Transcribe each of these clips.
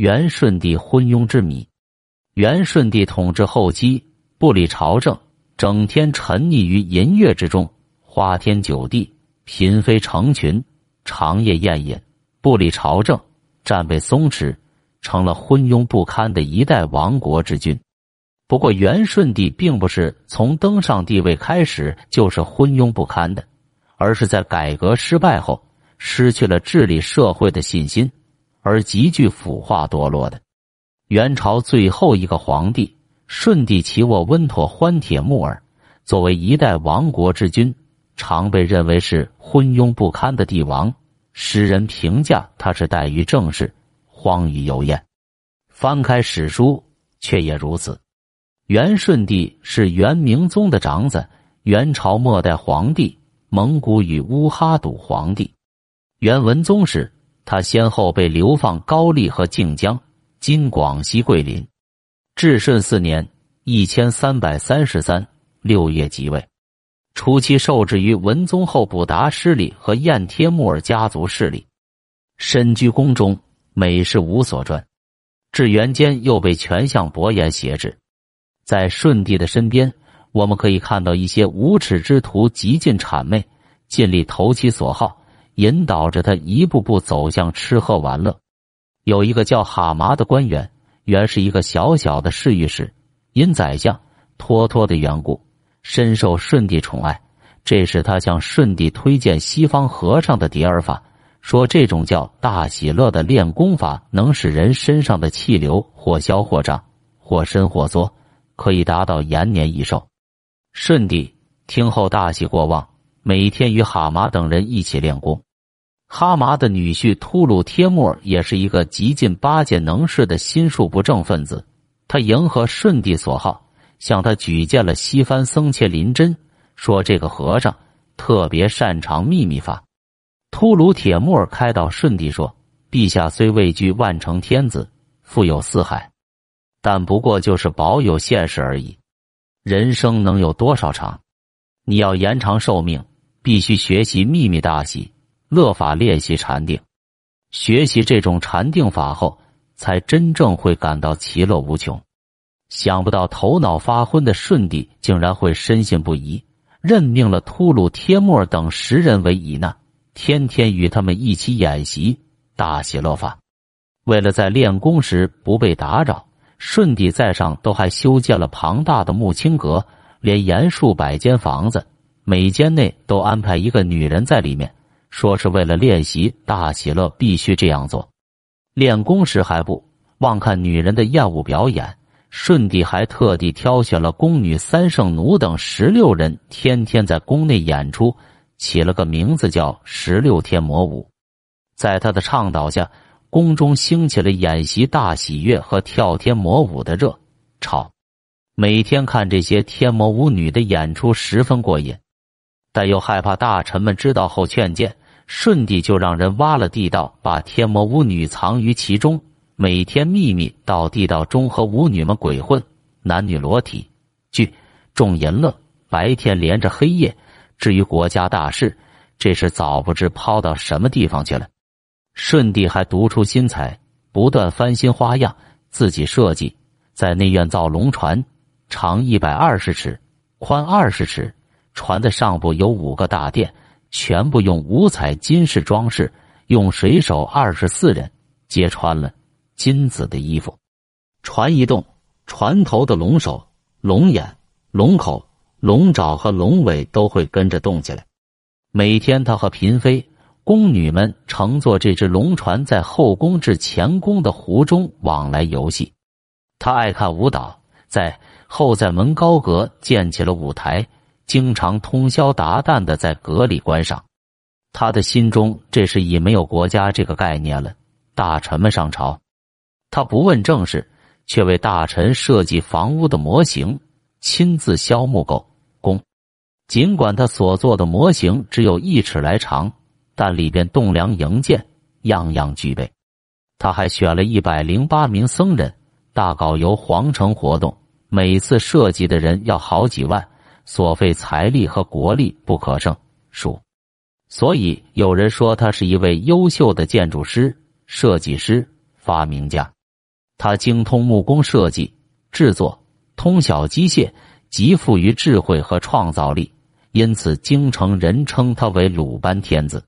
元顺帝昏庸之谜。元顺帝统治后期，不理朝政，整天沉溺于淫乐之中，花天酒地，嫔妃成群，长夜宴饮，不理朝政，战备松弛，成了昏庸不堪的一代亡国之君。不过，元顺帝并不是从登上帝位开始就是昏庸不堪的，而是在改革失败后，失去了治理社会的信心，而极具腐化堕落的。元朝最后一个皇帝顺帝齐沃温妥欢铁木儿，作为一代亡国之君，常被认为是昏庸不堪的帝王。诗人评价他是怠于政事，荒于游宴。翻开史书，却也如此。元顺帝是元明宗的长子，元朝末代皇帝，蒙古与乌哈笃皇帝。元文宗时，他先后被流放高丽和靖江。今广西桂林，至顺四年（一千三百三十三）六月即位，初期受制于文宗后补达势力和燕帖木儿家族势力，身居宫中，每事无所专。至元间，又被权相伯颜挟制。在顺帝的身边，我们可以看到一些无耻之徒极尽谄媚，尽力投其所好，引导着他一步步走向吃喝玩乐。有一个叫哈麻的官员，原是一个小小的侍御史，因宰相托托的缘故，深受顺帝宠爱。这是他向顺帝推荐西方和尚的叠尔法，说这种叫大喜乐的练功法，能使人身上的气流或消或胀，或伸或缩，可以达到延年益寿。顺帝听后大喜过望，每天与哈麻等人一起练功。哈麻的女婿秃噜帖木也是一个极尽巴结能事的心术不正分子。他迎合顺帝所好，向他举荐了西番僧伽林真，说这个和尚特别擅长秘密法。秃噜帖木儿开导顺帝说：“陛下虽位居万乘天子，富有四海，但不过就是保有现实而已。人生能有多少长？你要延长寿命，必须学习秘密大喜。”乐法练习禅定，学习这种禅定法后，才真正会感到其乐无穷。想不到头脑发昏的舜帝竟然会深信不疑，任命了秃噜帖木等十人为乙难，天天与他们一起演习大喜乐法。为了在练功时不被打扰，舜帝在上都还修建了庞大的木青阁，连严数百间房子，每间内都安排一个女人在里面。说是为了练习大喜乐，必须这样做。练功时还不忘看女人的艳舞表演。舜帝还特地挑选了宫女三圣奴等十六人，天天在宫内演出，起了个名字叫“十六天魔舞”。在他的倡导下，宫中兴起了演习大喜乐和跳天魔舞的热潮。每天看这些天魔舞女的演出，十分过瘾，但又害怕大臣们知道后劝谏。顺帝就让人挖了地道，把天魔巫女藏于其中，每天秘密到地道中和巫女们鬼混，男女裸体聚众淫乐，白天连着黑夜。至于国家大事，这是早不知抛到什么地方去了。舜帝还独出心裁，不断翻新花样，自己设计在内院造龙船，长一百二十尺，宽二十尺，船的上部有五个大殿。全部用五彩金饰装饰，用水手二十四人，皆穿了金子的衣服。船一动，船头的龙首、龙眼、龙口、龙爪和龙尾都会跟着动起来。每天，他和嫔妃、宫女们乘坐这只龙船，在后宫至前宫的湖中往来游戏。他爱看舞蹈，在后在门高阁建起了舞台。经常通宵达旦的在阁里观赏，他的心中这是已没有国家这个概念了。大臣们上朝，他不问政事，却为大臣设计房屋的模型，亲自削木构工。尽管他所做的模型只有一尺来长，但里边栋梁营建样样具备。他还选了一百零八名僧人，大搞游皇城活动，每次设计的人要好几万。所费财力和国力不可胜数，所以有人说他是一位优秀的建筑师、设计师、发明家。他精通木工设计、制作，通晓机械，极富于智慧和创造力，因此京城人称他为鲁班天子。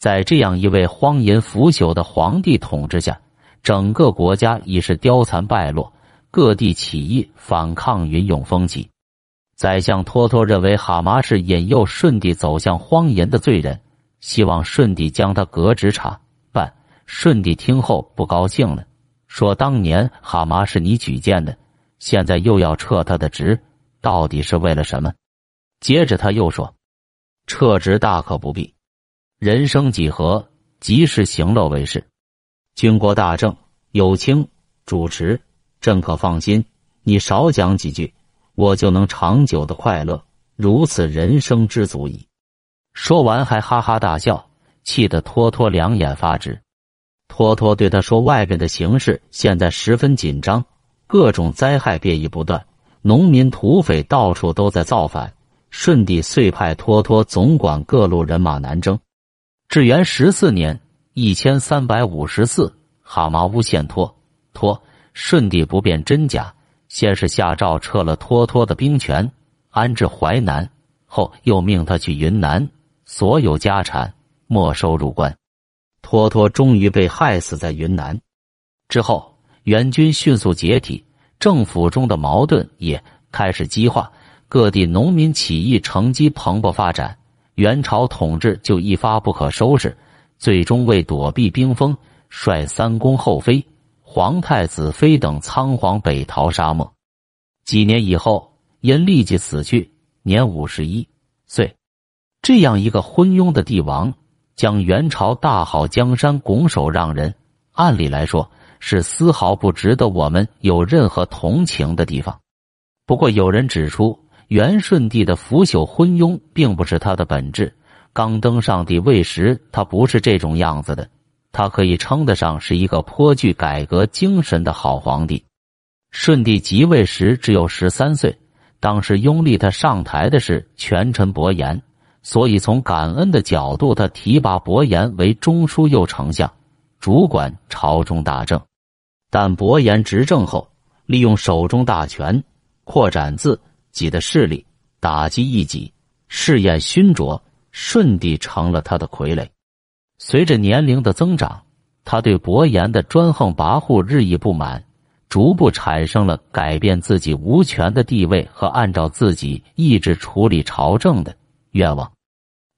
在这样一位荒淫腐朽的皇帝统治下，整个国家已是凋残败落，各地起义反抗云涌风起。宰相托托认为哈麻是引诱舜帝走向荒淫的罪人，希望舜帝将他革职查办。舜帝听后不高兴了，说：“当年哈麻是你举荐的，现在又要撤他的职，到底是为了什么？”接着他又说：“撤职大可不必。”人生几何，及时行乐为是。军国大政有卿主持，朕可放心。你少讲几句，我就能长久的快乐。如此人生知足矣。说完还哈哈大笑，气得托托两眼发直。托托对他说：“外边的形势现在十分紧张，各种灾害变异不断，农民土匪到处都在造反。舜帝遂派托托总管各路人马南征。”至元十四年（一千三百五十四），哈麻诬陷托托，舜帝不辨真假，先是下诏撤了托托的兵权，安置淮南，后又命他去云南，所有家产没收入关。托托终于被害死在云南。之后，元军迅速解体，政府中的矛盾也开始激化，各地农民起义乘机蓬勃发展。元朝统治就一发不可收拾，最终为躲避兵锋，率三公后妃、皇太子妃等仓皇北逃沙漠。几年以后，因立即死去，年五十一岁。这样一个昏庸的帝王，将元朝大好江山拱手让人，按理来说是丝毫不值得我们有任何同情的地方。不过，有人指出。元顺帝的腐朽昏庸并不是他的本质。刚登上帝位时，他不是这种样子的。他可以称得上是一个颇具改革精神的好皇帝。顺帝即位时只有十三岁，当时拥立他上台的是权臣伯颜，所以从感恩的角度，他提拔伯颜为中书右丞相，主管朝中大政。但伯颜执政后，利用手中大权扩展自。己的势力打击异己，试验熏灼，舜帝成了他的傀儡。随着年龄的增长，他对伯颜的专横跋扈日益不满，逐步产生了改变自己无权的地位和按照自己意志处理朝政的愿望。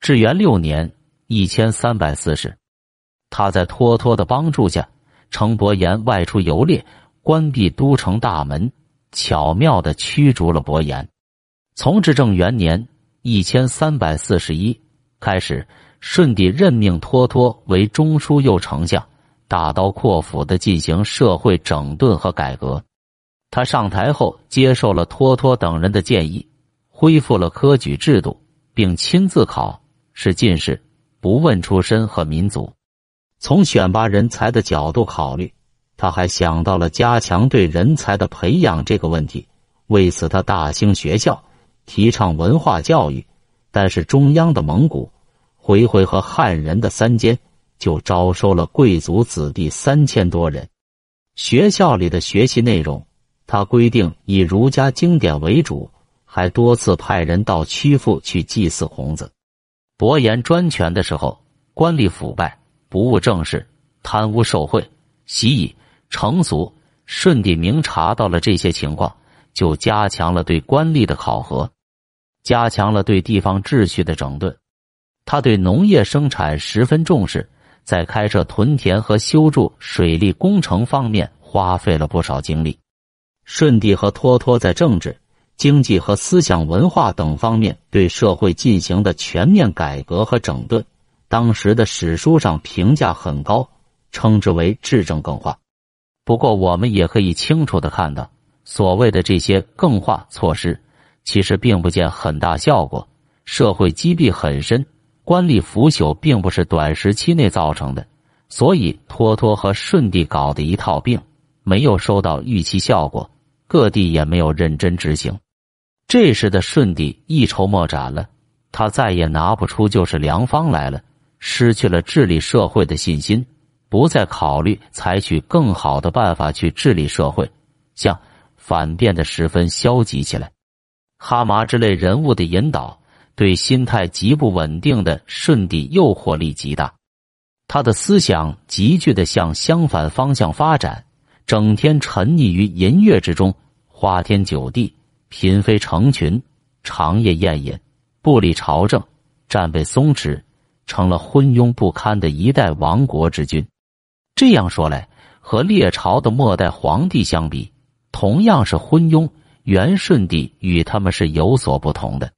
至元六年（一千三百四十），他在托托的帮助下，乘伯颜外出游猎，关闭都城大门。巧妙的驱逐了伯颜。从至正元年（一千三百四十一）开始，舜帝任命托托为中书右丞相，大刀阔斧的进行社会整顿和改革。他上台后，接受了托托等人的建议，恢复了科举制度，并亲自考试进士，不问出身和民族。从选拔人才的角度考虑。他还想到了加强对人才的培养这个问题，为此他大兴学校，提倡文化教育。但是中央的蒙古、回回和汉人的三监就招收了贵族子弟三千多人。学校里的学习内容，他规定以儒家经典为主，还多次派人到曲阜去祭祀孔子。伯颜专权的时候，官吏腐败，不务正事，贪污受贿，习以。成俗，舜帝明察到了这些情况，就加强了对官吏的考核，加强了对地方秩序的整顿。他对农业生产十分重视，在开设屯田和修筑水利工程方面花费了不少精力。舜帝和托托在政治、经济和思想文化等方面对社会进行的全面改革和整顿，当时的史书上评价很高，称之为“治政更化”。不过，我们也可以清楚的看到，所谓的这些更化措施，其实并不见很大效果。社会积弊很深，官吏腐朽并不是短时期内造成的，所以托托和舜帝搞的一套病，没有收到预期效果，各地也没有认真执行。这时的舜帝一筹莫展了，他再也拿不出就是良方来了，失去了治理社会的信心。不再考虑采取更好的办法去治理社会，像反变得十分消极起来。哈麻之类人物的引导，对心态极不稳定的舜帝诱惑力极大。他的思想急剧的向相反方向发展，整天沉溺于淫乐之中，花天酒地，嫔妃成群，长夜宴饮，不理朝政，战备松弛，成了昏庸不堪的一代亡国之君。这样说来，和列朝的末代皇帝相比，同样是昏庸。元顺帝与他们是有所不同的。